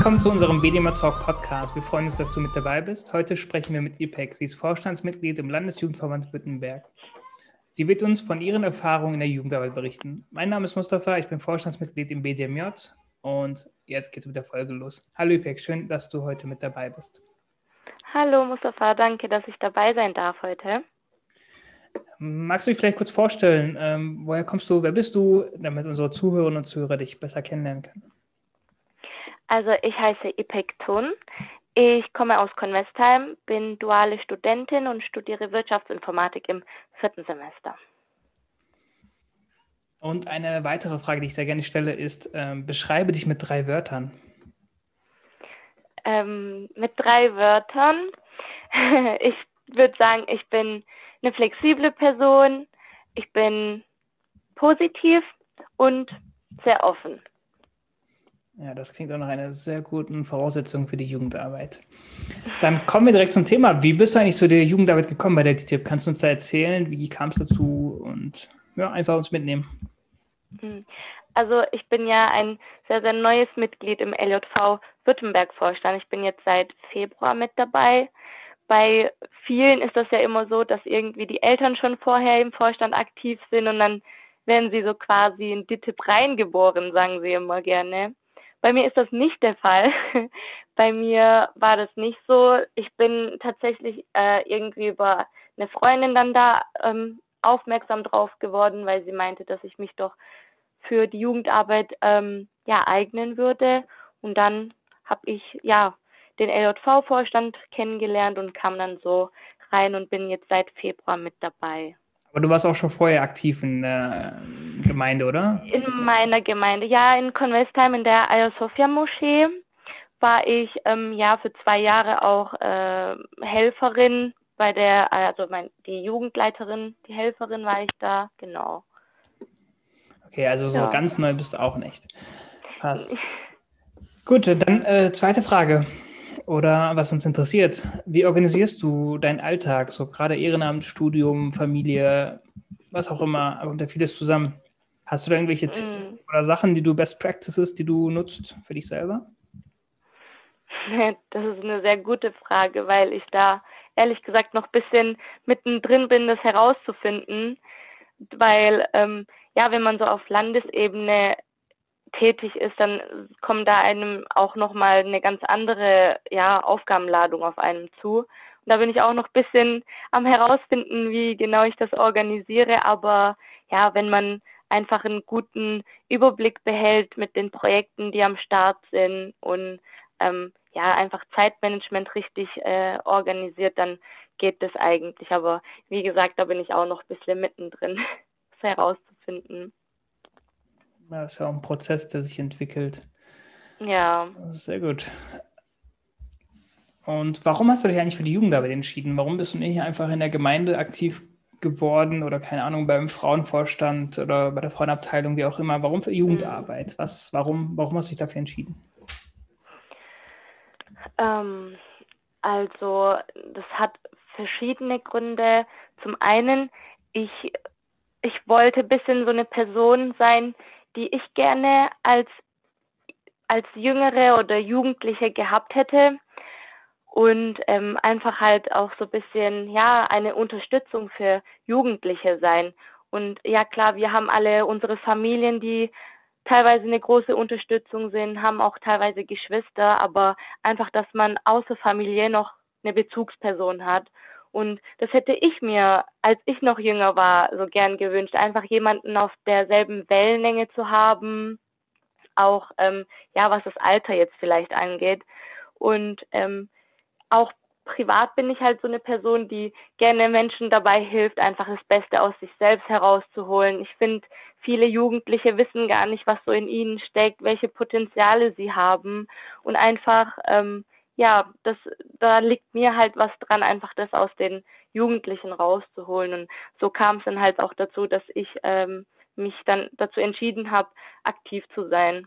Willkommen zu unserem BDMA Talk Podcast. Wir freuen uns, dass du mit dabei bist. Heute sprechen wir mit IPEC. Sie ist Vorstandsmitglied im Landesjugendverband Württemberg. Sie wird uns von ihren Erfahrungen in der Jugendarbeit berichten. Mein Name ist Mustafa, ich bin Vorstandsmitglied im BDMJ und jetzt geht es mit der Folge los. Hallo IPEC, schön, dass du heute mit dabei bist. Hallo Mustafa, danke, dass ich dabei sein darf heute. Magst du dich vielleicht kurz vorstellen, ähm, woher kommst du, wer bist du, damit unsere Zuhörerinnen und Zuhörer dich besser kennenlernen können? Also ich heiße Ipek Thun. Ich komme aus Convestheim, bin duale Studentin und studiere Wirtschaftsinformatik im vierten Semester. Und eine weitere Frage, die ich sehr gerne stelle, ist, ähm, beschreibe dich mit drei Wörtern. Ähm, mit drei Wörtern. ich würde sagen, ich bin eine flexible Person, ich bin positiv und sehr offen. Ja, das klingt auch nach einer sehr guten Voraussetzung für die Jugendarbeit. Dann kommen wir direkt zum Thema. Wie bist du eigentlich zu der Jugendarbeit gekommen bei der DTIP? Kannst du uns da erzählen? Wie kam es dazu? Und ja, einfach uns mitnehmen. Hm. Also ich bin ja ein sehr, sehr neues Mitglied im LJV Württemberg-Vorstand. Ich bin jetzt seit Februar mit dabei. Bei vielen ist das ja immer so, dass irgendwie die Eltern schon vorher im Vorstand aktiv sind und dann werden sie so quasi in DTIP reingeboren, sagen sie immer gerne. Bei mir ist das nicht der Fall. Bei mir war das nicht so. Ich bin tatsächlich äh, irgendwie über eine Freundin dann da ähm, aufmerksam drauf geworden, weil sie meinte, dass ich mich doch für die Jugendarbeit ähm, ja eignen würde. Und dann habe ich ja den LJV-Vorstand kennengelernt und kam dann so rein und bin jetzt seit Februar mit dabei. Aber du warst auch schon vorher aktiv in der Gemeinde, oder? In meiner Gemeinde, ja, in Convestheim in der Ayasofya Sophia Moschee war ich ähm, ja für zwei Jahre auch äh, Helferin bei der, also mein, die Jugendleiterin, die Helferin war ich da, genau. Okay, also so ja. ganz neu bist du auch nicht. Passt. Gut, dann äh, zweite Frage oder was uns interessiert. Wie organisierst du deinen Alltag, so gerade Ehrenamt, Studium, Familie, was auch immer, aber unter vieles zusammen? Hast du da irgendwelche mm. Tipps oder Sachen, die du Best Practices, die du nutzt für dich selber? Das ist eine sehr gute Frage, weil ich da ehrlich gesagt noch ein bisschen mittendrin bin, das herauszufinden. Weil, ähm, ja, wenn man so auf Landesebene tätig ist, dann kommt da einem auch nochmal eine ganz andere ja, Aufgabenladung auf einem zu. Und da bin ich auch noch ein bisschen am herausfinden, wie genau ich das organisiere. Aber ja, wenn man einfach einen guten Überblick behält mit den Projekten, die am Start sind und ähm, ja, einfach Zeitmanagement richtig äh, organisiert, dann geht das eigentlich. Aber wie gesagt, da bin ich auch noch ein bisschen mittendrin, das herauszufinden. Ja, ist ja auch ein Prozess, der sich entwickelt. Ja. Sehr gut. Und warum hast du dich eigentlich für die Jugendarbeit entschieden? Warum bist du nicht einfach in der Gemeinde aktiv geworden oder keine Ahnung beim Frauenvorstand oder bei der Frauenabteilung, wie auch immer? Warum für Jugendarbeit? Was, warum, warum hast du dich dafür entschieden? Ähm, also, das hat verschiedene Gründe. Zum einen, ich, ich wollte ein bisschen so eine Person sein, die ich gerne als, als Jüngere oder Jugendliche gehabt hätte und ähm, einfach halt auch so ein bisschen, ja, eine Unterstützung für Jugendliche sein. Und ja, klar, wir haben alle unsere Familien, die teilweise eine große Unterstützung sind, haben auch teilweise Geschwister, aber einfach, dass man außer Familie noch eine Bezugsperson hat. Und das hätte ich mir, als ich noch jünger war, so gern gewünscht, einfach jemanden auf derselben Wellenlänge zu haben, auch ähm, ja, was das Alter jetzt vielleicht angeht. Und ähm, auch privat bin ich halt so eine Person, die gerne Menschen dabei hilft, einfach das Beste aus sich selbst herauszuholen. Ich finde, viele Jugendliche wissen gar nicht, was so in ihnen steckt, welche Potenziale sie haben und einfach ähm, ja, das, da liegt mir halt was dran, einfach das aus den Jugendlichen rauszuholen. Und so kam es dann halt auch dazu, dass ich ähm, mich dann dazu entschieden habe, aktiv zu sein.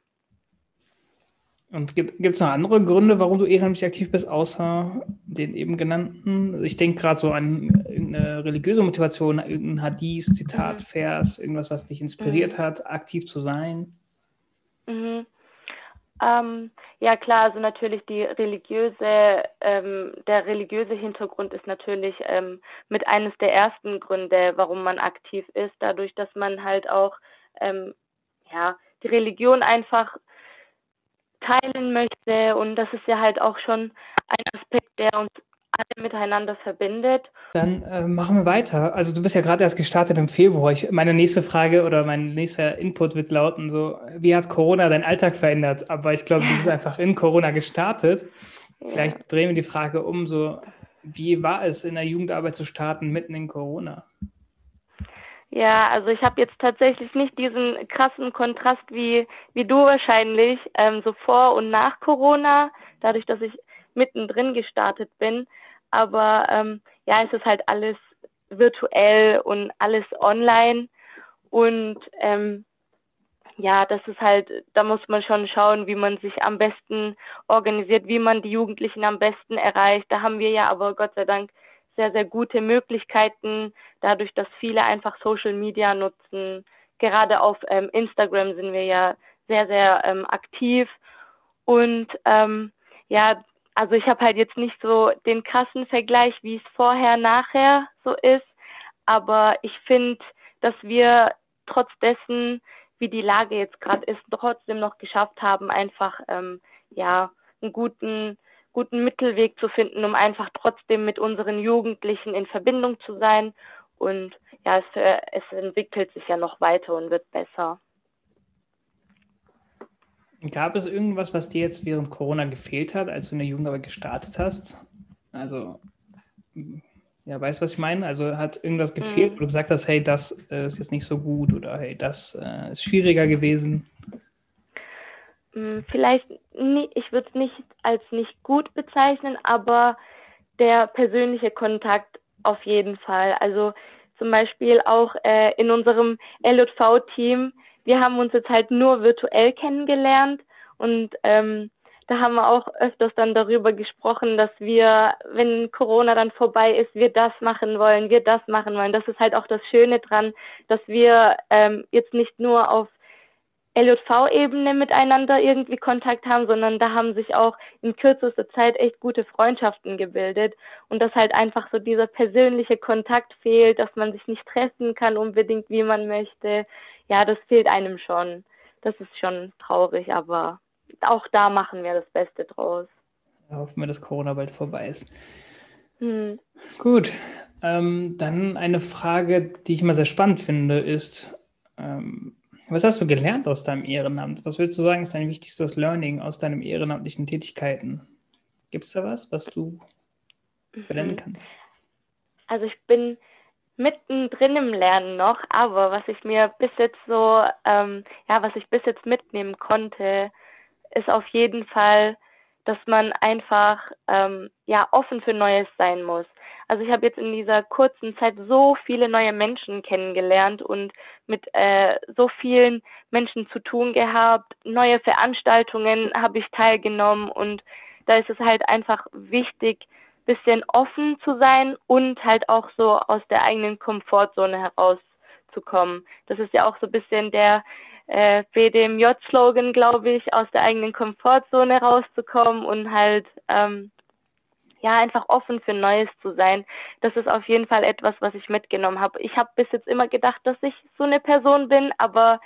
Und gibt es noch andere Gründe, warum du ehrenamtlich aktiv bist, außer den eben genannten? Also ich denke gerade so an irgendeine religiöse Motivation, irgendein Hadith, Zitat, mhm. Vers, irgendwas, was dich inspiriert mhm. hat, aktiv zu sein. Mhm. Ähm, ja klar, also natürlich die religiöse, ähm, der religiöse Hintergrund ist natürlich ähm, mit eines der ersten Gründe, warum man aktiv ist, dadurch, dass man halt auch ähm, ja die Religion einfach teilen möchte und das ist ja halt auch schon ein Aspekt, der uns alle miteinander verbindet. Dann äh, machen wir weiter. Also du bist ja gerade erst gestartet im Februar. Ich, meine nächste Frage oder mein nächster Input wird lauten so, wie hat Corona deinen Alltag verändert? Aber ich glaube, du bist einfach in Corona gestartet. Vielleicht ja. drehen wir die Frage um, so, wie war es in der Jugendarbeit zu starten mitten in Corona? Ja, also ich habe jetzt tatsächlich nicht diesen krassen Kontrast wie, wie du wahrscheinlich, ähm, so vor und nach Corona, dadurch, dass ich mittendrin gestartet bin. Aber ähm, ja, es ist halt alles virtuell und alles online. Und ähm, ja, das ist halt, da muss man schon schauen, wie man sich am besten organisiert, wie man die Jugendlichen am besten erreicht. Da haben wir ja aber Gott sei Dank sehr, sehr gute Möglichkeiten, dadurch, dass viele einfach Social Media nutzen. Gerade auf ähm, Instagram sind wir ja sehr, sehr ähm, aktiv. Und ähm, ja, also ich habe halt jetzt nicht so den krassen Vergleich, wie es vorher, nachher so ist, aber ich finde, dass wir trotz dessen, wie die Lage jetzt gerade ist, trotzdem noch geschafft haben, einfach ähm, ja einen guten guten Mittelweg zu finden, um einfach trotzdem mit unseren Jugendlichen in Verbindung zu sein. Und ja, es, es entwickelt sich ja noch weiter und wird besser. Gab es irgendwas, was dir jetzt während Corona gefehlt hat, als du in der Jugendarbeit gestartet hast? Also, ja, weißt du, was ich meine? Also hat irgendwas gefehlt, mhm. wo du gesagt hast, hey, das äh, ist jetzt nicht so gut oder hey, das äh, ist schwieriger gewesen? Mm, vielleicht, nie, ich würde es nicht als nicht gut bezeichnen, aber der persönliche Kontakt auf jeden Fall. Also zum Beispiel auch äh, in unserem LV-Team wir haben uns jetzt halt nur virtuell kennengelernt und ähm, da haben wir auch öfters dann darüber gesprochen, dass wir, wenn Corona dann vorbei ist, wir das machen wollen, wir das machen wollen. Das ist halt auch das Schöne dran, dass wir ähm, jetzt nicht nur auf LJV-Ebene miteinander irgendwie Kontakt haben, sondern da haben sich auch in kürzester Zeit echt gute Freundschaften gebildet und dass halt einfach so dieser persönliche Kontakt fehlt, dass man sich nicht treffen kann unbedingt, wie man möchte. Ja, das fehlt einem schon. Das ist schon traurig, aber auch da machen wir das Beste draus. Ja, hoffen wir, dass Corona bald vorbei ist. Hm. Gut, ähm, dann eine Frage, die ich immer sehr spannend finde, ist, ähm, was hast du gelernt aus deinem Ehrenamt? Was würdest du sagen, ist dein wichtigstes Learning aus deinen ehrenamtlichen Tätigkeiten? Gibt es da was, was du benennen mhm. kannst? Also ich bin mittendrin im Lernen noch, aber was ich mir bis jetzt so, ähm, ja, was ich bis jetzt mitnehmen konnte, ist auf jeden Fall, dass man einfach ähm, ja offen für Neues sein muss. Also ich habe jetzt in dieser kurzen Zeit so viele neue Menschen kennengelernt und mit äh, so vielen Menschen zu tun gehabt. Neue Veranstaltungen habe ich teilgenommen und da ist es halt einfach wichtig, bisschen offen zu sein und halt auch so aus der eigenen Komfortzone herauszukommen. Das ist ja auch so ein bisschen der äh, BDMJ-Slogan, glaube ich, aus der eigenen Komfortzone rauszukommen und halt ähm, ja, einfach offen für Neues zu sein. Das ist auf jeden Fall etwas, was ich mitgenommen habe. Ich habe bis jetzt immer gedacht, dass ich so eine Person bin, aber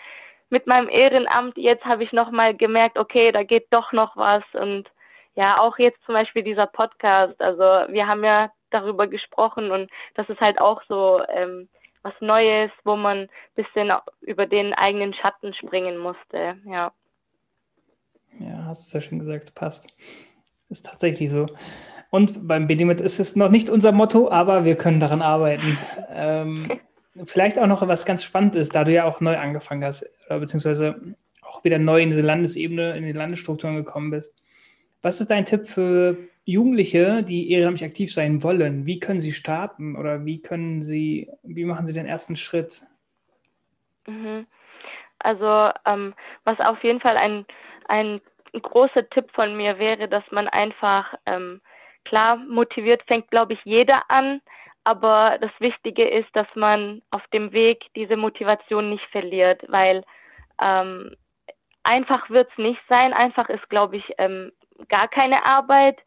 mit meinem Ehrenamt jetzt habe ich nochmal gemerkt, okay, da geht doch noch was und ja, auch jetzt zum Beispiel dieser Podcast. Also wir haben ja darüber gesprochen und das ist halt auch so ähm, was Neues, wo man ein bisschen über den eigenen Schatten springen musste, ja. Ja, hast du ja schon gesagt, passt. Ist tatsächlich so. Und beim BDMIT ist es noch nicht unser Motto, aber wir können daran arbeiten. Ähm, vielleicht auch noch was ganz spannend ist, da du ja auch neu angefangen hast, beziehungsweise auch wieder neu in diese Landesebene, in die Landesstrukturen gekommen bist. Was ist dein Tipp für Jugendliche, die ehrenamtlich aktiv sein wollen? Wie können sie starten oder wie können sie, wie machen sie den ersten Schritt? Mhm. Also ähm, was auf jeden Fall ein, ein großer Tipp von mir wäre, dass man einfach ähm, Klar, motiviert fängt, glaube ich, jeder an, aber das Wichtige ist, dass man auf dem Weg diese Motivation nicht verliert, weil ähm, einfach wird es nicht sein. Einfach ist, glaube ich, ähm, gar keine Arbeit,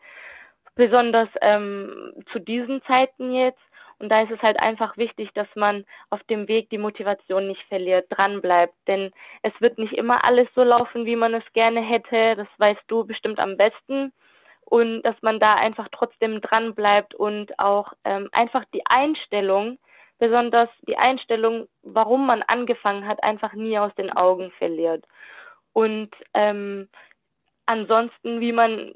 besonders ähm, zu diesen Zeiten jetzt. Und da ist es halt einfach wichtig, dass man auf dem Weg die Motivation nicht verliert, dran bleibt. Denn es wird nicht immer alles so laufen, wie man es gerne hätte. Das weißt du bestimmt am besten. Und dass man da einfach trotzdem dran bleibt und auch ähm, einfach die Einstellung, besonders die Einstellung, warum man angefangen hat, einfach nie aus den Augen verliert. Und ähm, ansonsten, wie man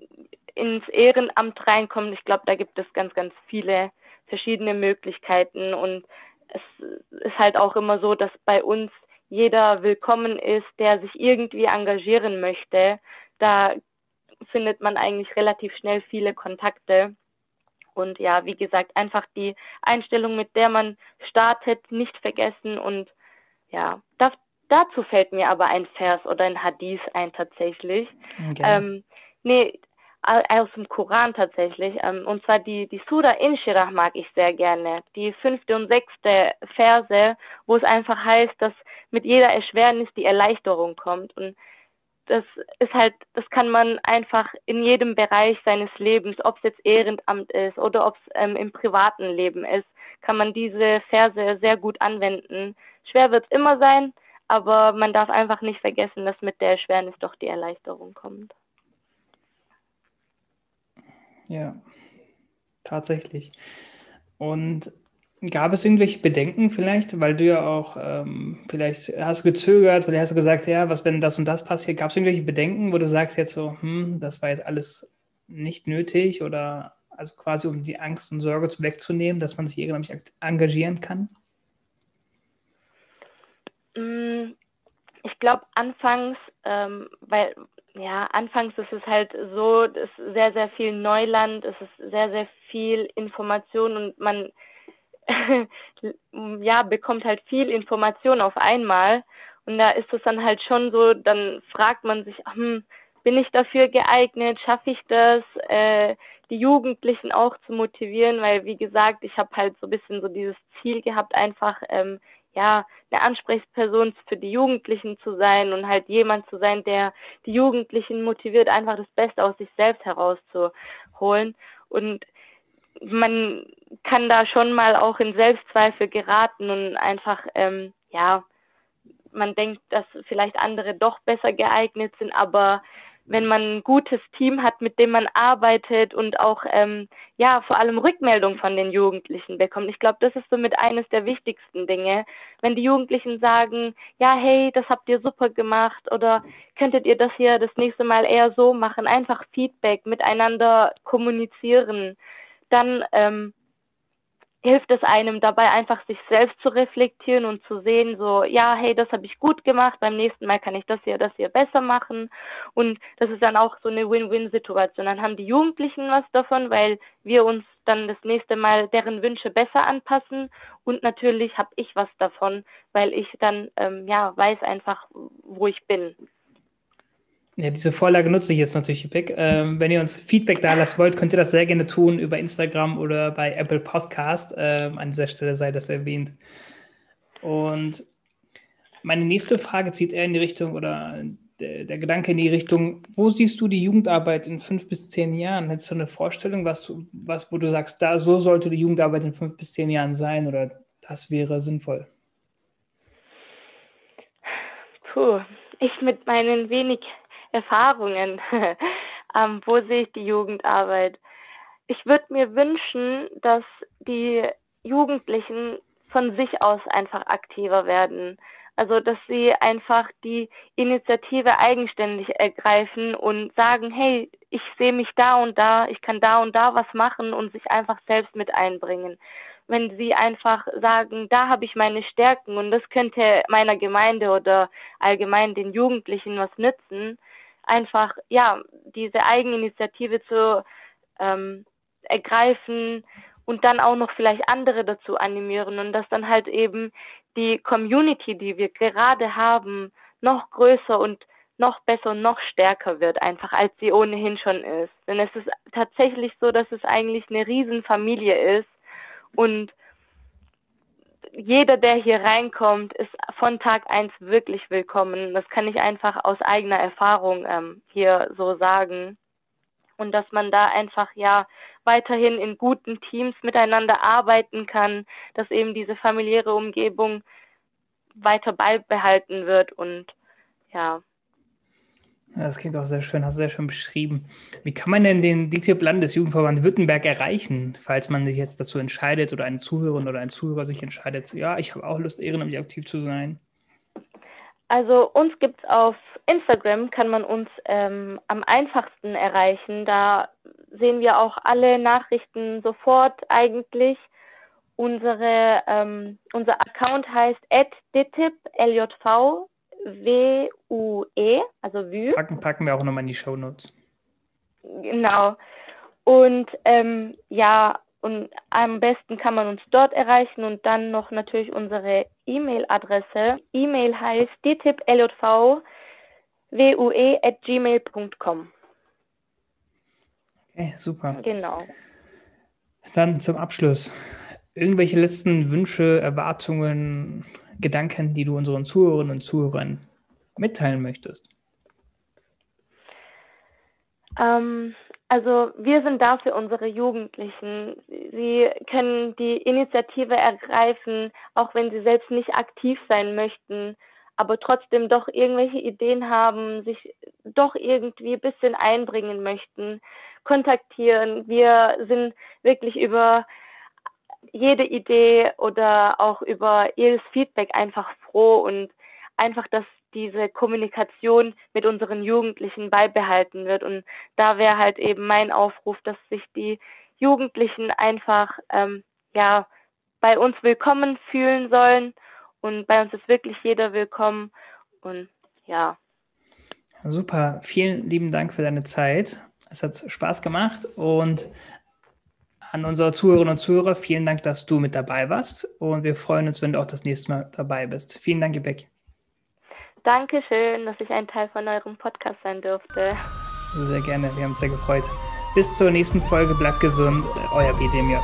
ins Ehrenamt reinkommt, ich glaube, da gibt es ganz, ganz viele verschiedene Möglichkeiten und es ist halt auch immer so, dass bei uns jeder willkommen ist, der sich irgendwie engagieren möchte. Da findet man eigentlich relativ schnell viele Kontakte. Und ja, wie gesagt, einfach die Einstellung, mit der man startet, nicht vergessen. Und ja, das, dazu fällt mir aber ein Vers oder ein Hadith ein tatsächlich. Okay. Ähm, nee, aus dem Koran tatsächlich. Ähm, und zwar die, die Surah Inshirah mag ich sehr gerne. Die fünfte und sechste Verse, wo es einfach heißt, dass mit jeder Erschwernis die Erleichterung kommt. Und das ist halt, das kann man einfach in jedem Bereich seines Lebens, ob es jetzt Ehrenamt ist oder ob es ähm, im privaten Leben ist, kann man diese Verse sehr gut anwenden. Schwer wird es immer sein, aber man darf einfach nicht vergessen, dass mit der Erschwernis doch die Erleichterung kommt. Ja, tatsächlich. Und gab es irgendwelche Bedenken vielleicht, weil du ja auch ähm, vielleicht hast du gezögert, vielleicht hast du gesagt, ja, was wenn das und das passiert? Gab es irgendwelche Bedenken, wo du sagst jetzt so, hm, das war jetzt alles nicht nötig oder also quasi um die Angst und Sorge wegzunehmen, dass man sich irgendwie engagieren kann? Mm, ich glaube anfangs, ähm, weil ja, anfangs ist es halt so, es ist sehr, sehr viel Neuland, es ist sehr, sehr viel Information und man ja, bekommt halt viel Information auf einmal. Und da ist es dann halt schon so, dann fragt man sich, hm, bin ich dafür geeignet? Schaffe ich das, äh, die Jugendlichen auch zu motivieren? Weil, wie gesagt, ich habe halt so ein bisschen so dieses Ziel gehabt, einfach ähm, ja, eine Ansprechperson für die Jugendlichen zu sein und halt jemand zu sein, der die Jugendlichen motiviert, einfach das Beste aus sich selbst herauszuholen. Und man kann da schon mal auch in Selbstzweifel geraten und einfach, ähm, ja, man denkt, dass vielleicht andere doch besser geeignet sind, aber wenn man ein gutes Team hat, mit dem man arbeitet und auch ähm, ja vor allem Rückmeldung von den Jugendlichen bekommt. Ich glaube, das ist somit eines der wichtigsten Dinge. Wenn die Jugendlichen sagen, ja, hey, das habt ihr super gemacht oder könntet ihr das hier das nächste Mal eher so machen, einfach Feedback miteinander kommunizieren, dann ähm, hilft es einem dabei, einfach sich selbst zu reflektieren und zu sehen, so, ja, hey, das habe ich gut gemacht, beim nächsten Mal kann ich das hier, das hier besser machen. Und das ist dann auch so eine Win-Win-Situation. Dann haben die Jugendlichen was davon, weil wir uns dann das nächste Mal deren Wünsche besser anpassen. Und natürlich habe ich was davon, weil ich dann, ähm, ja, weiß einfach, wo ich bin. Ja, diese Vorlage nutze ich jetzt natürlich, Pick. Ähm, wenn ihr uns Feedback da lassen wollt, könnt ihr das sehr gerne tun über Instagram oder bei Apple Podcast. Ähm, an dieser Stelle sei das erwähnt. Und meine nächste Frage zieht eher in die Richtung oder der, der, Gedanke in die Richtung, wo siehst du die Jugendarbeit in fünf bis zehn Jahren? Hättest du eine Vorstellung, was du, was, wo du sagst, da so sollte die Jugendarbeit in fünf bis zehn Jahren sein oder das wäre sinnvoll? Puh, ich mit meinen wenig Erfahrungen? ähm, wo sehe ich die Jugendarbeit? Ich würde mir wünschen, dass die Jugendlichen von sich aus einfach aktiver werden. Also, dass sie einfach die Initiative eigenständig ergreifen und sagen, hey, ich sehe mich da und da, ich kann da und da was machen und sich einfach selbst mit einbringen. Wenn sie einfach sagen, da habe ich meine Stärken und das könnte meiner Gemeinde oder allgemein den Jugendlichen was nützen, einfach ja diese Eigeninitiative zu ähm, ergreifen und dann auch noch vielleicht andere dazu animieren und dass dann halt eben die Community, die wir gerade haben, noch größer und noch besser und noch stärker wird, einfach als sie ohnehin schon ist. Denn es ist tatsächlich so, dass es eigentlich eine Riesenfamilie ist und jeder, der hier reinkommt, ist von Tag eins wirklich willkommen. Das kann ich einfach aus eigener Erfahrung ähm, hier so sagen. Und dass man da einfach ja weiterhin in guten Teams miteinander arbeiten kann, dass eben diese familiäre Umgebung weiter beibehalten wird und ja. Das klingt auch sehr schön, hast du sehr schön beschrieben. Wie kann man denn den DTIP Landesjugendverband Württemberg erreichen, falls man sich jetzt dazu entscheidet oder eine Zuhörerin oder ein Zuhörer sich entscheidet, ja, ich habe auch Lust, ehrenamtlich aktiv zu sein? Also uns gibt es auf Instagram, kann man uns ähm, am einfachsten erreichen. Da sehen wir auch alle Nachrichten sofort eigentlich. Unsere, ähm, unser Account heißt @dtip ljv W-U-E, also Vue. Packen, packen wir auch nochmal in die Show Notes. Genau. Und ähm, ja, und am besten kann man uns dort erreichen und dann noch natürlich unsere E-Mail-Adresse. E-Mail heißt dtipljv at gmail.com. Okay, super. Genau. Dann zum Abschluss. Irgendwelche letzten Wünsche, Erwartungen, Gedanken, die du unseren Zuhörerinnen und Zuhörern mitteilen möchtest? Ähm, also wir sind da für unsere Jugendlichen. Sie können die Initiative ergreifen, auch wenn sie selbst nicht aktiv sein möchten, aber trotzdem doch irgendwelche Ideen haben, sich doch irgendwie ein bisschen einbringen möchten, kontaktieren. Wir sind wirklich über jede Idee oder auch über jedes Feedback einfach froh und einfach, dass diese Kommunikation mit unseren Jugendlichen beibehalten wird. Und da wäre halt eben mein Aufruf, dass sich die Jugendlichen einfach ähm, ja bei uns willkommen fühlen sollen. Und bei uns ist wirklich jeder willkommen. Und ja. Super, vielen lieben Dank für deine Zeit. Es hat Spaß gemacht und an unsere Zuhörerinnen und Zuhörer, vielen Dank, dass du mit dabei warst und wir freuen uns, wenn du auch das nächste Mal dabei bist. Vielen Dank, Gebek. Dankeschön, dass ich ein Teil von eurem Podcast sein durfte. Sehr gerne, wir haben uns sehr gefreut. Bis zur nächsten Folge, bleibt gesund, euer BDMJ.